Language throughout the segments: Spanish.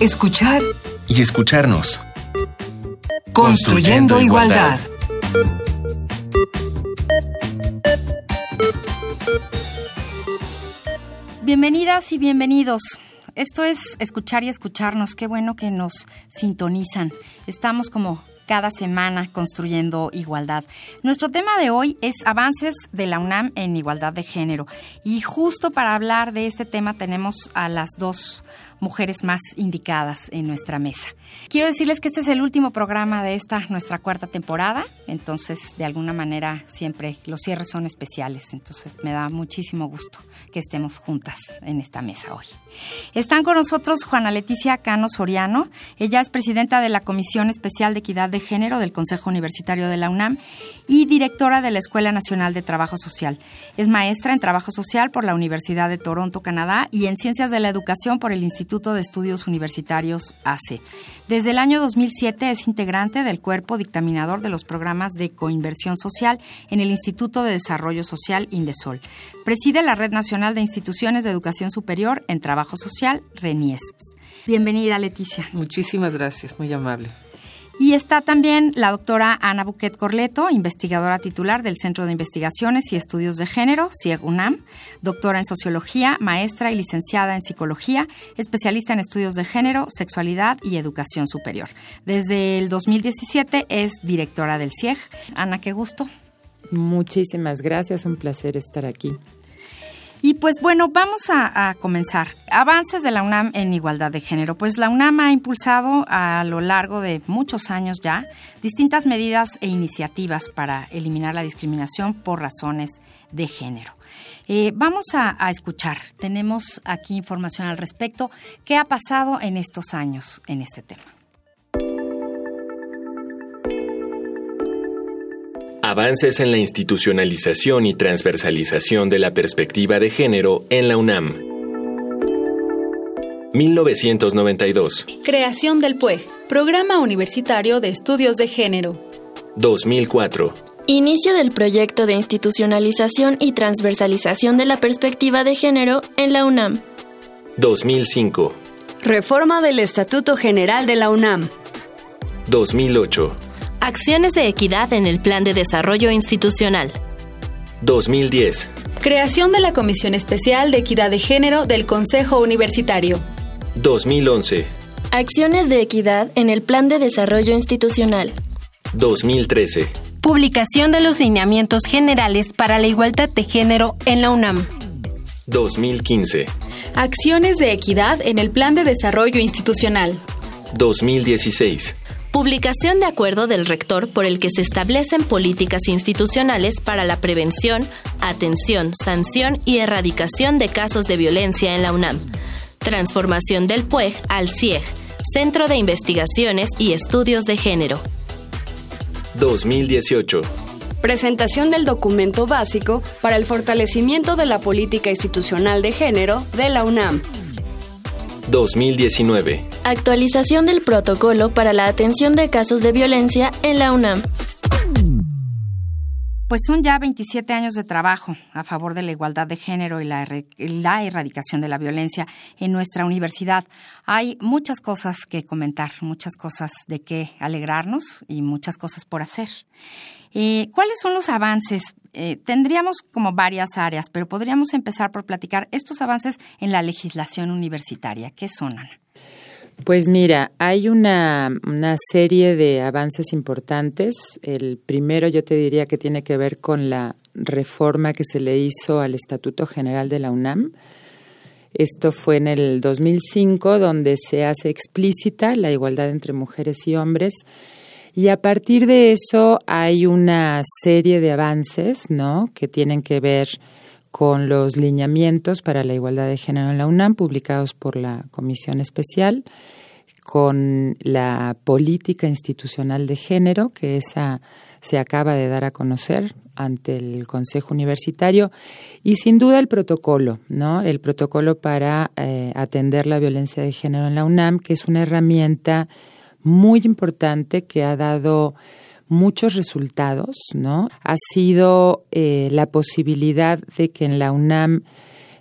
escuchar y escucharnos. Construyendo, igualdad. Bienvenidas y bienvenidos. Esto es escuchar y escucharnos. Qué bueno que nos sintonizan. Estamos como cada semana construyendo igualdad. Nuestro tema de hoy es avances de la UNAM en igualdad de género. Y justo para hablar de este tema tenemos a las dos mujeres más indicadas en nuestra mesa. Quiero decirles que este es el último programa de esta, nuestra cuarta temporada, entonces de alguna manera siempre los cierres son especiales, entonces me da muchísimo gusto que estemos juntas en esta mesa hoy. Están con nosotros Juana Leticia Cano Soriano, ella es presidenta de la Comisión Especial de Equidad de Género del Consejo Universitario de la UNAM y directora de la Escuela Nacional de Trabajo Social. Es maestra en Trabajo Social por la Universidad de Toronto, Canadá, y en Ciencias de la Educación por el Instituto de Estudios Universitarios ACE. Desde el año 2007 es integrante del cuerpo dictaminador de los programas de coinversión social en el Instituto de Desarrollo Social Indesol. Preside la Red Nacional de Instituciones de Educación Superior en Trabajo Social, RENIESTS. Bienvenida, Leticia. Muchísimas gracias, muy amable. Y está también la doctora Ana Buquet Corleto, investigadora titular del Centro de Investigaciones y Estudios de Género, CIEG UNAM, doctora en Sociología, maestra y licenciada en Psicología, especialista en Estudios de Género, Sexualidad y Educación Superior. Desde el 2017 es directora del CIEG. Ana, qué gusto. Muchísimas gracias, un placer estar aquí. Y pues bueno, vamos a, comenzar. Avances de la UNAM en igualdad de género. Pues la UNAM ha impulsado a lo largo de muchos años ya distintas medidas e iniciativas para eliminar la discriminación por razones de género. Eh, vamos a, a escuchar. Tenemos aquí información al respecto. ¿Qué ha pasado en estos años en este tema? Avances en la institucionalización y transversalización de la perspectiva de género en la UNAM. 1992. Creación del PUEG, Programa Universitario de Estudios de Género. 2004. Inicio del proyecto de institucionalización y transversalización de la perspectiva de género en la UNAM. 2005. Reforma del Estatuto General de la UNAM. 2008. Acciones de equidad en el Plan de Desarrollo Institucional. 2010. Creación de la Comisión Especial de Equidad de Género del Consejo Universitario. 2011. Acciones de equidad en el Plan de Desarrollo Institucional. 2013. Publicación de los lineamientos generales para la igualdad de género en la UNAM. 2015. Acciones de equidad en el Plan de Desarrollo Institucional. 2016. Publicación de acuerdo del rector por el que se establecen políticas institucionales para la prevención, atención, sanción y erradicación de casos de violencia en la UNAM. Transformación del PUEG al CIEG, Centro de Investigaciones y Estudios de Género. 2018. Presentación del documento básico para el fortalecimiento de la política institucional de género de la UNAM. 2019. Actualización del protocolo para la atención de casos de violencia en la UNAM. Pues son ya 27 años de trabajo a favor de la igualdad de género y la, la, erradicación de la violencia en nuestra universidad. Hay muchas cosas que comentar, muchas cosas de qué alegrarnos y muchas cosas por hacer. Eh, ¿Cuáles son los avances? Eh, tendríamos como varias áreas, pero podríamos empezar por platicar estos avances en la legislación universitaria. ¿Qué son? Pues mira, hay una, una, serie de avances importantes. El primero yo te diría que tiene que ver con la reforma que se le hizo al Estatuto General de la UNAM. Esto fue en el 2005, donde se hace explícita la igualdad entre mujeres y hombres. Y a partir de eso hay una serie de avances, ¿no? Que tienen que ver con los lineamientos para la igualdad de género en la UNAM, publicados por la Comisión Especial, con la política institucional de género, que esa se acaba de dar a conocer ante el Consejo Universitario, y sin duda el protocolo, ¿no? El protocolo para eh, atender la violencia de género en la UNAM, que es una herramienta muy importante que ha dado muchos resultados, ¿no? Ha sido eh, la posibilidad de que en la UNAM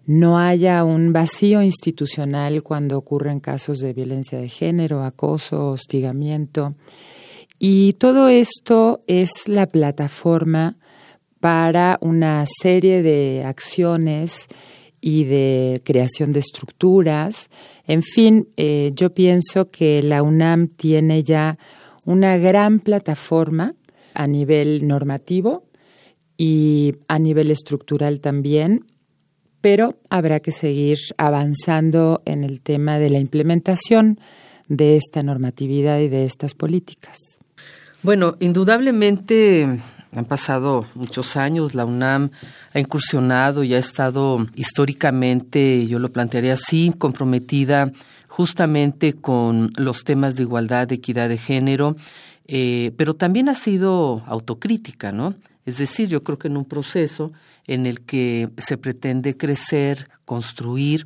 no haya un vacío institucional cuando ocurren casos de violencia de género, acoso, hostigamiento. Y todo esto es la plataforma para una serie de acciones y de creación de estructuras. En fin, eh, yo pienso que la UNAM tiene ya una gran plataforma a nivel normativo y a nivel estructural también, pero habrá que seguir avanzando en el tema de la implementación de esta normatividad y de estas políticas. Bueno, indudablemente han pasado muchos años, la UNAM ha incursionado y ha estado históricamente, yo lo plantearía así, comprometida justamente con los temas de igualdad, de equidad de género, eh, pero también ha sido autocrítica, ¿no? Es decir, yo creo que en un proceso en el que se pretende crecer, construir,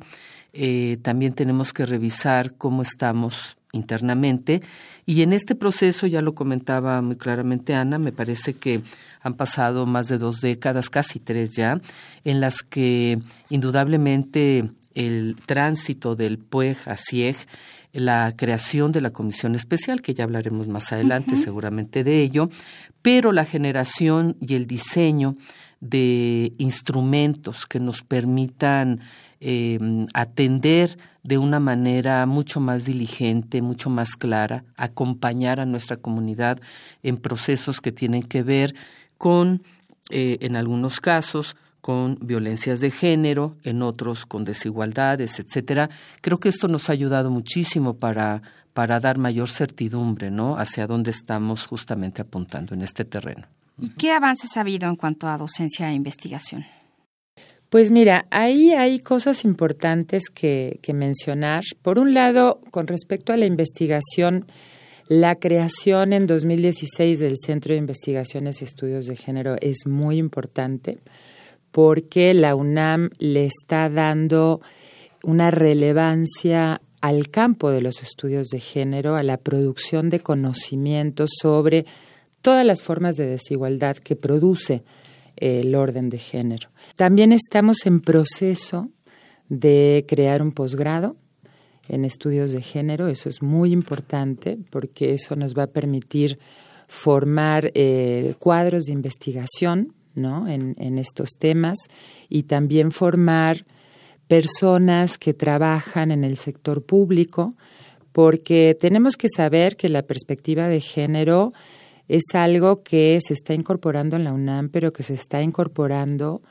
eh, también tenemos que revisar cómo estamos internamente. Y en este proceso, ya lo comentaba muy claramente Ana, me parece que han pasado más de dos décadas, casi tres ya, en las que indudablemente el tránsito del PUEG a CIEG, la creación de la comisión especial, que ya hablaremos más adelante seguramente de ello, pero la generación y el diseño de instrumentos que nos permitan Em, atender de una manera mucho más diligente, mucho más clara, acompañar a nuestra comunidad en procesos que tienen que ver con, eh, en algunos casos, con violencias de género, en otros con desigualdades, etcétera. Creo que esto nos ha ayudado muchísimo para, para dar mayor certidumbre, ¿no? Hacia dónde estamos justamente apuntando en este terreno. ¿Y qué avances ha habido en cuanto a docencia e investigación? Pues mira, ahí hay cosas importantes que, mencionar. Por un lado, con respecto a la investigación, la creación en 2016 del Centro de Investigaciones y Estudios de Género es muy importante porque la UNAM le está dando una relevancia al campo de los estudios de género, a la producción de conocimientos sobre todas las formas de desigualdad que produce el orden de género. También estamos en proceso de crear un posgrado en estudios de género. Eso es muy importante porque eso nos va a permitir formar eh, cuadros de investigación ¿no? en, en estos temas y también formar personas que trabajan en el sector público, porque tenemos que saber que la perspectiva de género es algo que se está incorporando en la UNAM, pero que se está incorporando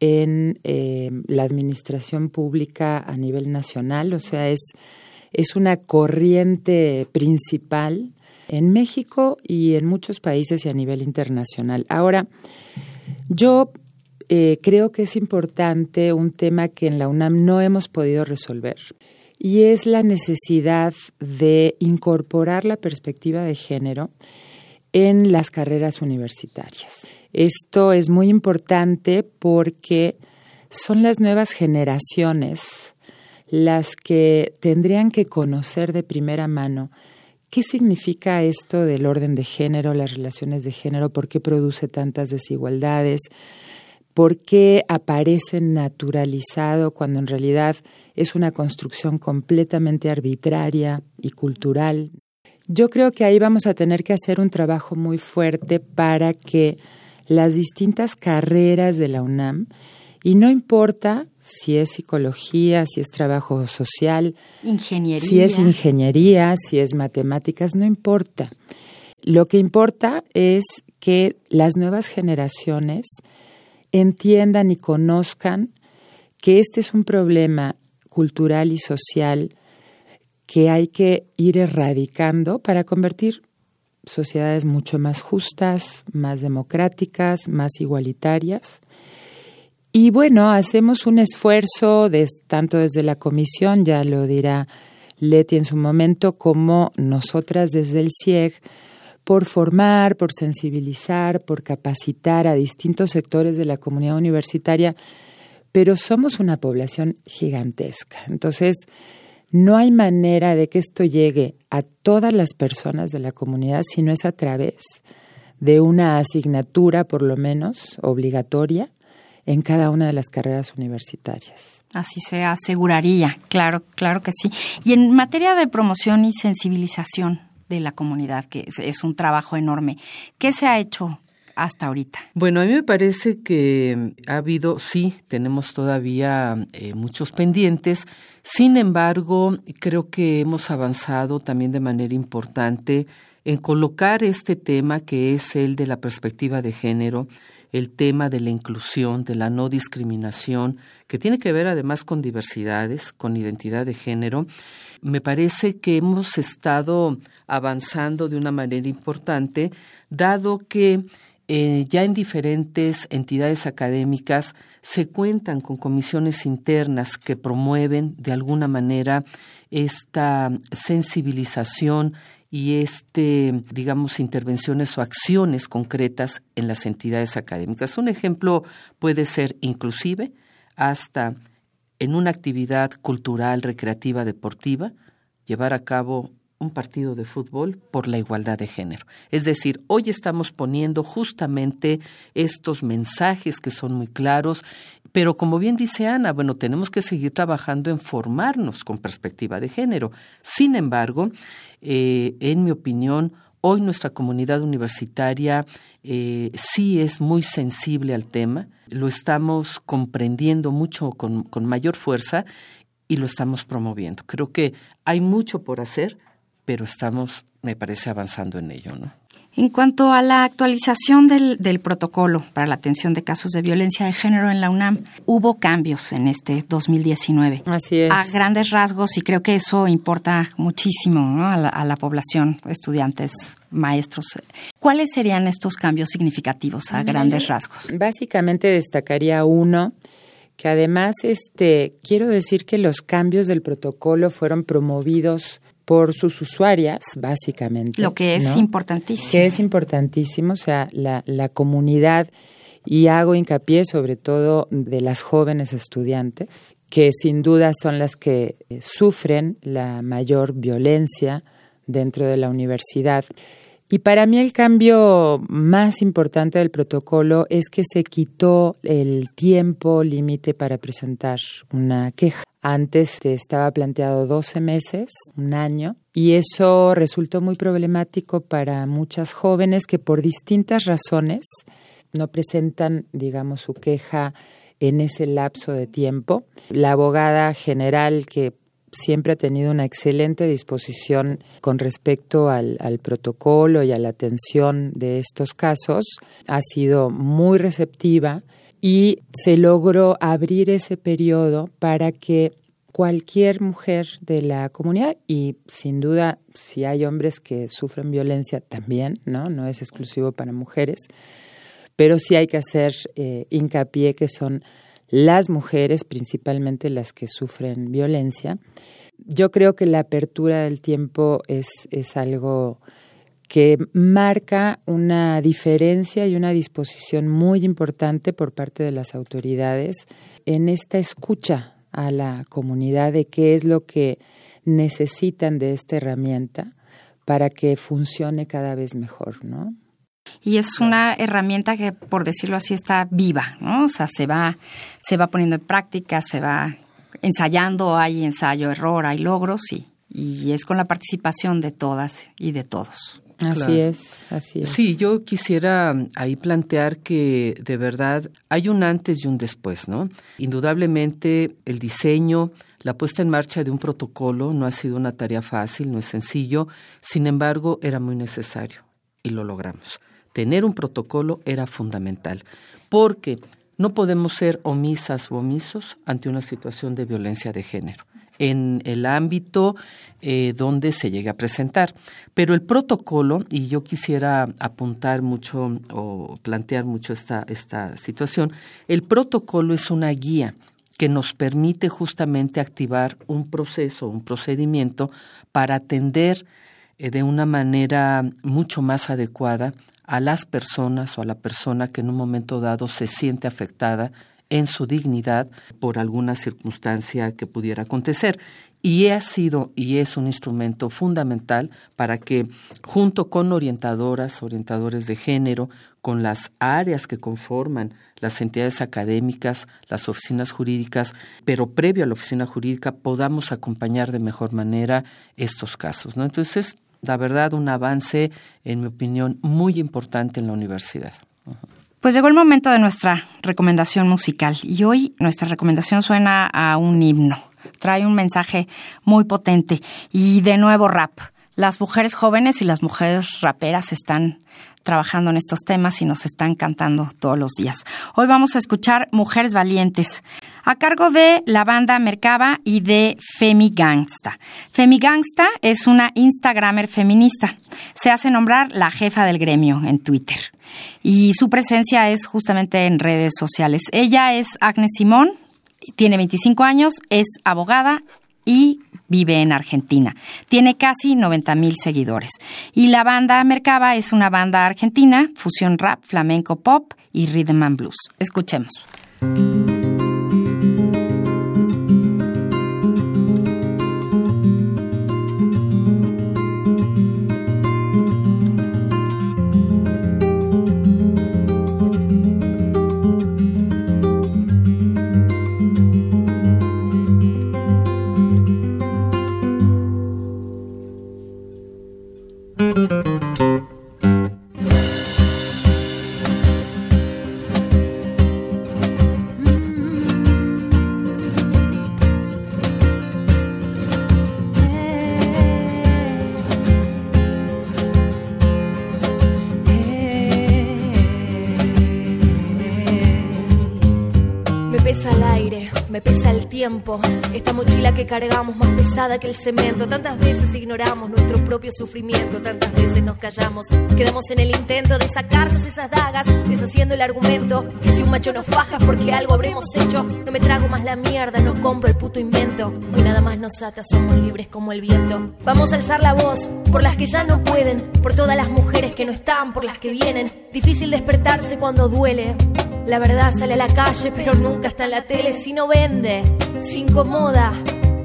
en eh, la administración pública a nivel nacional, o sea, es, es una corriente principal en México y en muchos países y a nivel internacional. Ahora, yo eh, creo que es importante un tema que en la UNAM no hemos podido resolver y es la necesidad de incorporar la perspectiva de género en las carreras universitarias. Esto es muy importante porque son las nuevas generaciones las que tendrían que conocer de primera mano qué significa esto del orden de género, las relaciones de género, por qué produce tantas desigualdades, por qué aparece naturalizado cuando en realidad es una construcción completamente arbitraria y cultural. Yo creo que ahí vamos a tener que hacer un trabajo muy fuerte para que las distintas carreras de la UNAM y no importa si es psicología, si es trabajo social, ingeniería. si es ingeniería, si es matemáticas, no importa. Lo que importa es que las nuevas generaciones entiendan y conozcan que este es un problema cultural y social que hay que ir erradicando para convertir sociedades mucho más justas, más democráticas, más igualitarias. Y bueno, hacemos un esfuerzo tanto desde la comisión, ya lo dirá Leti en su momento, como nosotras desde el CIEG, por formar, por sensibilizar, por capacitar a distintos sectores de la comunidad universitaria, pero somos una población gigantesca. Entonces, no hay manera de que esto llegue a todas las personas de la comunidad si no es a través de una asignatura, por lo menos, obligatoria en cada una de las carreras universitarias. Así se aseguraría, claro, claro que sí. Y en materia de promoción y sensibilización de la comunidad, que es, un trabajo enorme, ¿qué se ha hecho hasta ahorita? Bueno, a mí me parece que ha habido, sí, tenemos todavía eh, muchos pendientes. Sin embargo, creo que hemos avanzado también de manera importante en colocar este tema que es el de la perspectiva de género, el tema de la inclusión, de la no discriminación, que tiene que ver además con diversidades, con identidad de género. Me parece que hemos estado avanzando de una manera importante, dado que eh, ya en diferentes entidades académicas se cuentan con comisiones internas que promueven de alguna manera esta sensibilización y este, digamos, intervenciones o acciones concretas en las entidades académicas. Un ejemplo puede ser inclusive hasta en una actividad cultural, recreativa, deportiva, llevar a cabo un partido de fútbol por la igualdad de género. Es decir, hoy estamos poniendo justamente estos mensajes que son muy claros, pero como bien dice Ana, bueno, tenemos que seguir trabajando en formarnos con perspectiva de género. Sin embargo, eh, en mi opinión, hoy nuestra comunidad universitaria eh, sí es muy sensible al tema, lo estamos comprendiendo mucho con, con mayor fuerza y lo estamos promoviendo. Creo que hay mucho por hacer, pero estamos, me parece, avanzando en ello, ¿no? En cuanto a la actualización del, del, protocolo para la atención de casos de violencia de género en la UNAM, hubo cambios en este 2019. Así es. A grandes rasgos, y creo que eso importa muchísimo a, la, a, la, población, estudiantes, maestros. ¿Cuáles serían estos cambios significativos a grandes rasgos? Básicamente destacaría uno que además este quiero decir que los cambios del protocolo fueron promovidos por sus usuarias, básicamente. Lo que es importantísimo. Que es importantísimo, o sea, la, la comunidad, y hago hincapié sobre todo de las jóvenes estudiantes, que sin duda son las que eh, sufren la mayor violencia dentro de la universidad. Y para mí el cambio más importante del protocolo es que se quitó el tiempo límite para presentar una queja. Antes estaba planteado 12 meses, un año, y eso resultó muy problemático para muchas jóvenes que por distintas razones no presentan, digamos, su queja en ese lapso de tiempo. La abogada general que siempre ha tenido una excelente disposición con respecto al, al, protocolo y a la atención de estos casos. Ha sido muy receptiva y se logró abrir ese periodo para que cualquier mujer de la comunidad y sin duda si hay hombres que sufren violencia también, ¿no? No es exclusivo para mujeres, pero sí hay que hacer eh, hincapié que son las mujeres, principalmente las que sufren violencia. Yo creo que la apertura del tiempo es, es algo que marca una diferencia y una disposición muy importante por parte de las autoridades en esta escucha a la comunidad de qué es lo que necesitan de esta herramienta para que funcione cada vez mejor, ¿no? Y es una herramienta que, por decirlo así, está viva, ¿no? O sea, se va, se va poniendo en práctica, se va ensayando, hay ensayo, error, hay logros y, y es con la participación de todas y de todos. Así es, así es. Sí, yo quisiera ahí plantear que de verdad hay un antes y un después, ¿no? Indudablemente el diseño, la puesta en marcha de un protocolo no ha sido una tarea fácil, no es sencillo, sin embargo era muy necesario y lo logramos tener un protocolo era fundamental, porque no podemos ser omisas o omisos ante una situación de violencia de género en el ámbito eh, donde se llegue a presentar. Pero el protocolo, y yo quisiera apuntar mucho o plantear mucho esta, esta situación, el protocolo es una guía que nos permite justamente activar un proceso, un procedimiento para atender eh, de una manera mucho más adecuada a las personas o a la persona que en un momento dado se siente afectada en su dignidad por alguna circunstancia que pudiera acontecer. Y ha sido y es un instrumento fundamental para que, junto con orientadoras, orientadores de género, con las áreas que conforman las entidades académicas, las oficinas jurídicas, pero previo a la oficina jurídica podamos acompañar de mejor manera estos casos. ¿no? Entonces, la verdad, un avance, en mi opinión, muy importante en la universidad. Pues llegó el momento de nuestra recomendación musical y hoy nuestra recomendación suena a un himno. Trae un mensaje muy potente y de nuevo rap. Las mujeres jóvenes y las mujeres raperas están trabajando en estos temas y nos están cantando todos los días. Hoy vamos a escuchar Mujeres Valientes, a cargo de la banda Mercaba y de Femi Gangsta. Femi Gangsta es una Instagramer feminista. Se hace nombrar la jefa del gremio en Twitter. Y su presencia es justamente en redes sociales. Ella es Agnes Simón, tiene 25 años, es abogada y vive en Argentina. Tiene casi 90 mil seguidores. Y la banda Mercaba es una banda argentina, fusión rap, flamenco pop y rhythm and blues. Escuchemos. Esta mochila que cargamos más pesada que el cemento. Tantas veces ignoramos nuestro propio sufrimiento. Tantas veces nos callamos. Quedamos en el intento de sacarnos esas dagas. Deshaciendo el argumento que si un macho nos faja porque algo habremos hecho. No me trago más la mierda, no compro el puto invento. Hoy nada más nos ata, somos libres como el viento. Vamos a alzar la voz por las que ya no pueden. Por todas las mujeres que no están, por las que vienen. Difícil despertarse cuando duele. La verdad sale a la calle, pero nunca está en la tele si no vende, se incomoda.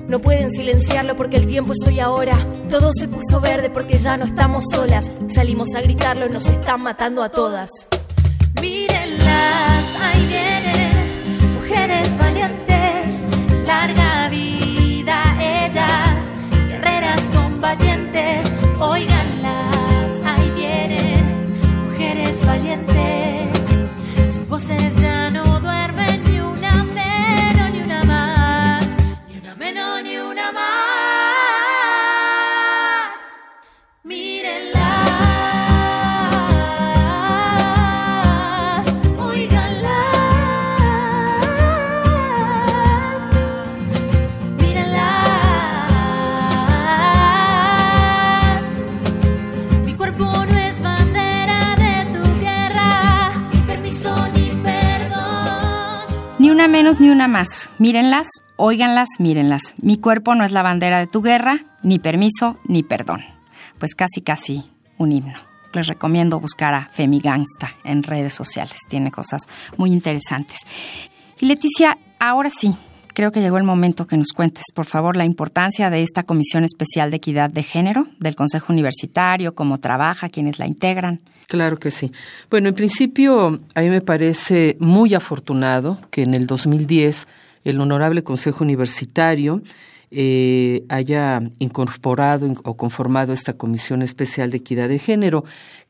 No pueden silenciarlo porque el tiempo es hoy ahora. Todo se puso verde porque ya no estamos solas. Salimos a gritarlo y nos están matando a todas. Mírenlas, ahí vienen, mujeres valientes, larga vida ellas, guerreras combatientes, Mírenlas, óiganlas, mírenlas. Mi cuerpo no es la bandera de tu guerra, ni permiso, ni perdón. Pues casi, casi un himno. Les recomiendo buscar a Femi Gangsta en redes sociales. Tiene cosas muy interesantes. Y Leticia, ahora sí, creo que llegó el momento que nos cuentes, por favor, la importancia de esta Comisión Especial de Equidad de Género del Consejo Universitario, cómo trabaja, quiénes la integran. Claro que sí. Bueno, en principio, a mí me parece muy afortunado que en el 2010 el Honorable Consejo Universitario eh, haya incorporado o conformado esta Comisión Especial de Equidad de Género,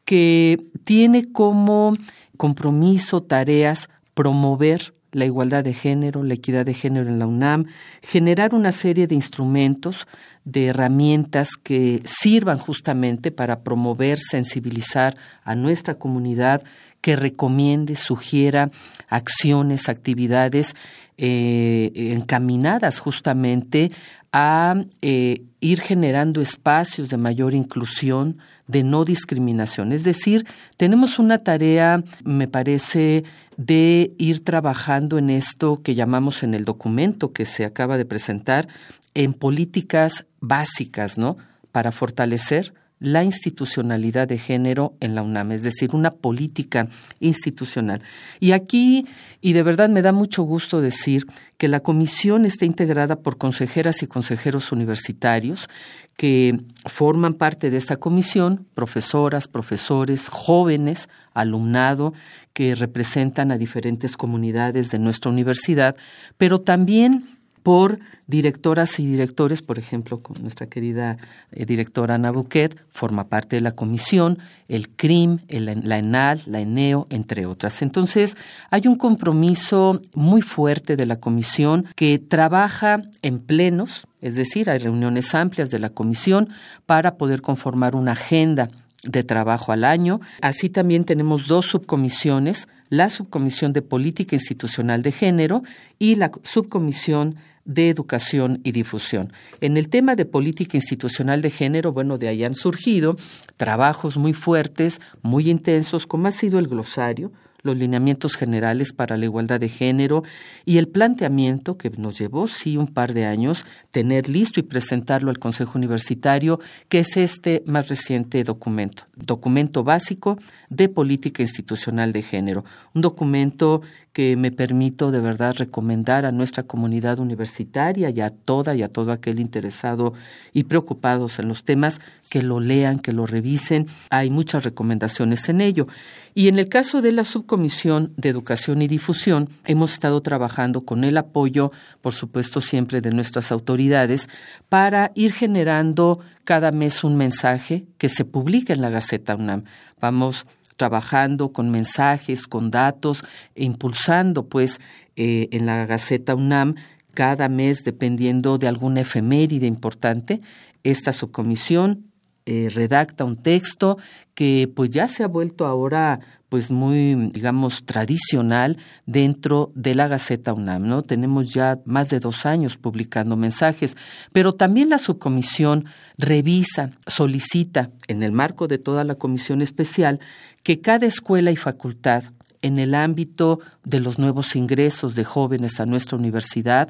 que tiene como compromiso, tareas, promover la igualdad de género, la equidad de género en la UNAM, generar una serie de instrumentos, de herramientas que sirvan justamente para promover, sensibilizar a nuestra comunidad, que recomiende, sugiera acciones, actividades eh, encaminadas justamente a eh, ir generando espacios de mayor inclusión, de no discriminación. Es decir, tenemos una tarea, me parece, de ir trabajando en esto que llamamos en el documento que se acaba de presentar, en políticas básicas, ¿no? Para fortalecer la institucionalidad de género en la UNAM, es decir, una política institucional. Y aquí, y de verdad me da mucho gusto decir que la comisión está integrada por consejeras y consejeros universitarios que forman parte de esta comisión, profesoras, profesores, jóvenes, alumnado, que representan a diferentes comunidades de nuestra universidad, pero también por directoras y directores, por ejemplo, con nuestra querida eh, directora Ana Buquet, forma parte de la comisión, el CRIM, la ENAL, la ENEO, entre otras. Entonces, hay un compromiso muy fuerte de la comisión que trabaja en plenos, es decir, hay reuniones amplias de la comisión para poder conformar una agenda de trabajo al año. Así también tenemos dos subcomisiones, la subcomisión de política institucional de género y la subcomisión de educación y difusión. En el tema de política institucional de género, bueno, de ahí han surgido trabajos muy fuertes, muy intensos, como ha sido el glosario, los lineamientos generales para la igualdad de género y el planteamiento que nos llevó, sí, un par de años, tener listo y presentarlo al Consejo Universitario, que es este más reciente documento, documento básico de política institucional de género, un documento que me permito de verdad recomendar a nuestra comunidad universitaria y a toda y a todo aquel interesado y preocupados en los temas que lo lean, que lo revisen. Hay muchas recomendaciones en ello. Y en el caso de la Subcomisión de Educación y Difusión, hemos estado trabajando con el apoyo, por supuesto, siempre de nuestras autoridades, para ir generando cada mes un mensaje que se publique en la Gaceta UNAM. Vamos trabajando con mensajes, con datos, e impulsando pues eh, en la Gaceta UNAM cada mes, dependiendo de alguna efeméride importante, esta subcomisión eh, redacta un texto que pues ya se ha vuelto ahora pues muy, digamos, tradicional dentro de la Gaceta UNAM, ¿no? Tenemos ya más de dos años publicando mensajes, pero también la subcomisión revisa, solicita, en el marco de toda la comisión especial, que cada escuela y facultad en el ámbito de los nuevos ingresos de jóvenes a nuestra universidad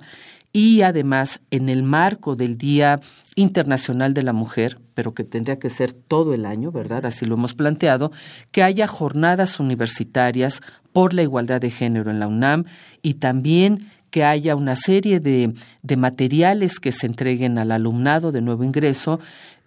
y además en el marco del Día Internacional de la Mujer, pero que tendría que ser todo el año, ¿verdad? Así lo hemos planteado, que haya jornadas universitarias por la igualdad de género en la UNAM y también que haya una serie de, de materiales que se entreguen al alumnado de nuevo ingreso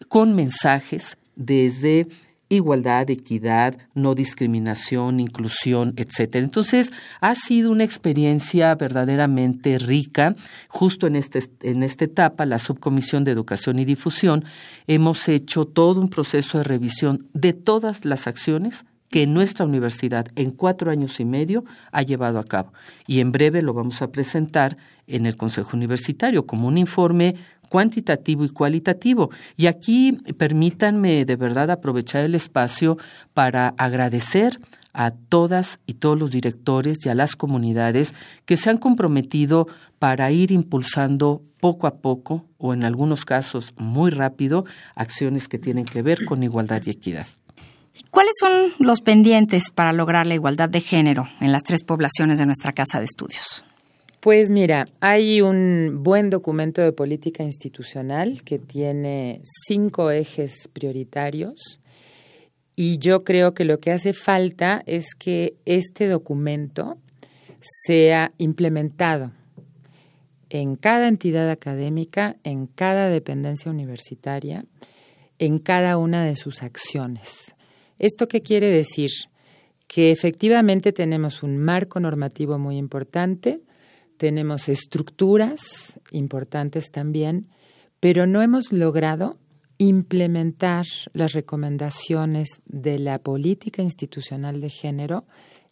con mensajes desde igualdad, equidad, no discriminación, inclusión, etcétera. Entonces, ha sido una experiencia verdaderamente rica. Justo en, este, en esta etapa, la Subcomisión de Educación y Difusión, hemos hecho todo un proceso de revisión de todas las acciones que nuestra universidad en cuatro años y medio ha llevado a cabo. Y en breve lo vamos a presentar en el Consejo Universitario como un informe cuantitativo y cualitativo. Y aquí permítanme de verdad aprovechar el espacio para agradecer a todas y todos los directores y a las comunidades que se han comprometido para ir impulsando poco a poco o en algunos casos muy rápido acciones que tienen que ver con igualdad y equidad. ¿Cuáles son los pendientes para lograr la igualdad de género en las tres poblaciones de nuestra casa de estudios? Pues mira, hay un buen documento de política institucional que tiene cinco ejes prioritarios y yo creo que lo que hace falta es que este documento sea implementado en cada entidad académica, en cada dependencia universitaria, en cada una de sus acciones. ¿Esto qué quiere decir? Que efectivamente tenemos un marco normativo muy importante, tenemos estructuras importantes también, pero no hemos logrado implementar las recomendaciones de la política institucional de género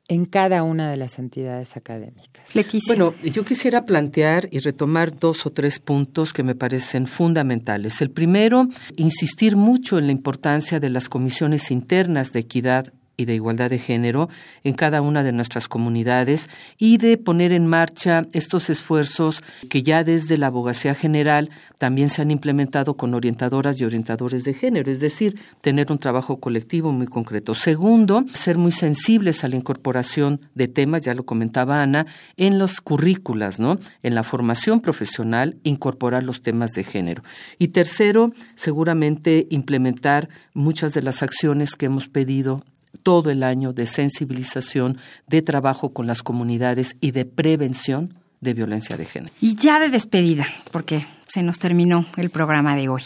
en cada una de las entidades académicas. Bueno, yo quisiera plantear y retomar dos o tres puntos que me parecen fundamentales. El primero, insistir mucho en la importancia de las comisiones internas de equidad y de igualdad de género en cada una de nuestras comunidades y de poner en marcha estos esfuerzos que ya desde la abogacía general también se han implementado con orientadoras y orientadores de género, es decir, tener un trabajo colectivo muy concreto. Segundo, ser muy sensibles a la incorporación de temas, ya lo comentaba Ana, en los currículas, ¿no? En la formación profesional, incorporar los temas de género. Y tercero, seguramente implementar muchas de las acciones que hemos pedido todo el año de sensibilización, de trabajo con las comunidades y de prevención de violencia de género. Y ya de despedida, porque se nos terminó el programa de hoy.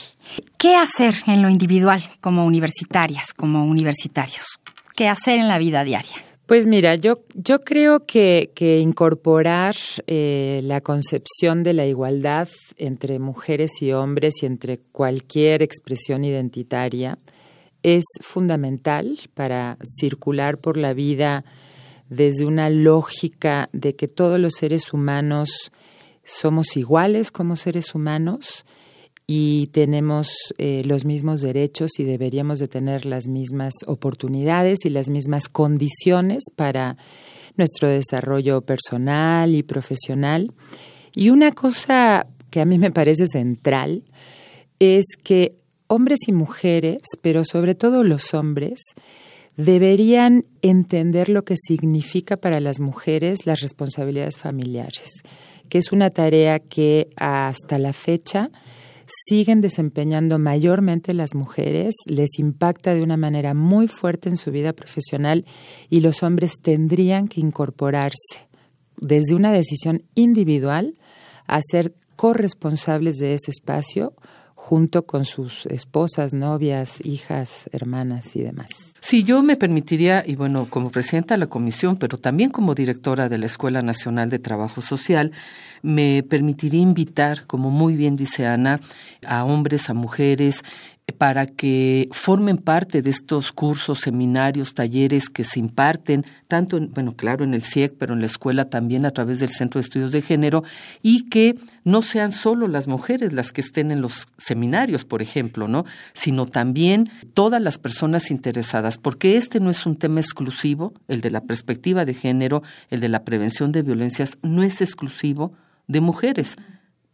¿Qué hacer en lo individual como universitarias, como universitarios? ¿Qué hacer en la vida diaria? Pues mira, yo, yo creo que, que incorporar eh, la concepción de la igualdad entre mujeres y hombres y entre cualquier expresión identitaria es fundamental para circular por la vida desde una lógica de que todos los seres humanos somos iguales como seres humanos y tenemos eh, los mismos derechos y deberíamos de tener las mismas oportunidades y las mismas condiciones para nuestro desarrollo personal y profesional. Y una cosa que a mí me parece central es que hombres y mujeres, pero sobre todo los hombres, deberían entender lo que significa para las mujeres las responsabilidades familiares, que es una tarea que hasta la fecha siguen desempeñando mayormente las mujeres, les impacta de una manera muy fuerte en su vida profesional y los hombres tendrían que incorporarse desde una decisión individual a ser corresponsables de ese espacio junto con sus esposas, novias, hijas, hermanas y demás. Sí, yo me permitiría, y bueno, como presidenta de la comisión, pero también como directora de la Escuela Nacional de Trabajo Social, me permitiría invitar, como muy bien dice Ana, a hombres, a mujeres, para que formen parte de estos cursos, seminarios, talleres que se imparten, tanto, en, bueno, claro, en el CIEC, pero en la escuela también a través del Centro de Estudios de Género, y que no sean solo las mujeres las que estén en los seminarios, por ejemplo, ¿no? Sino también todas las personas interesadas, porque este no es un tema exclusivo, el de la perspectiva de género, el de la prevención de violencias, no es exclusivo de mujeres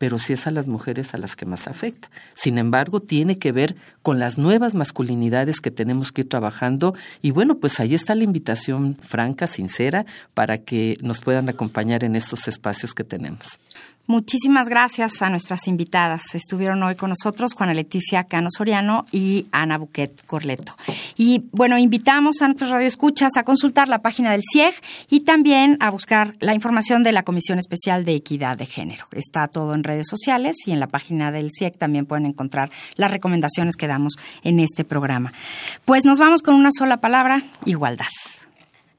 pero sí es a las mujeres a las que más afecta. Sin embargo, tiene que ver con las nuevas masculinidades que tenemos que ir trabajando y bueno, pues ahí está la invitación franca, sincera, para que nos puedan acompañar en estos espacios que tenemos. Muchísimas gracias a nuestras invitadas. Estuvieron hoy con nosotros Juana Leticia Cano Soriano y Ana Buquet Corleto. Y bueno, invitamos a nuestros radioescuchas a consultar la página del CIEG y también a buscar la información de la Comisión Especial de Equidad de Género. Está todo en redes sociales y en la página del CIEG también pueden encontrar las recomendaciones que damos en este programa. Pues nos vamos con una sola palabra, igualdad.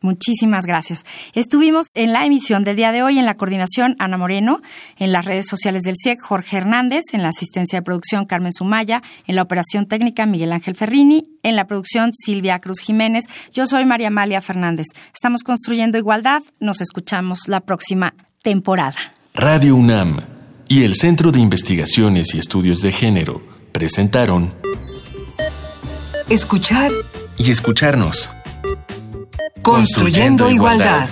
Muchísimas gracias. Estuvimos en la emisión del día de hoy en la coordinación Ana Moreno, en las redes sociales del CIEC Jorge Hernández, en la asistencia de producción Carmen Sumaya, en la operación técnica Miguel Ángel Ferrini, en la producción Silvia Cruz Jiménez. Yo soy María Amalia Fernández. Estamos construyendo igualdad. Nos escuchamos la próxima temporada. Radio UNAM y el Centro de Investigaciones y Estudios de Género presentaron Escuchar y escucharnos. Construyendo, igualdad.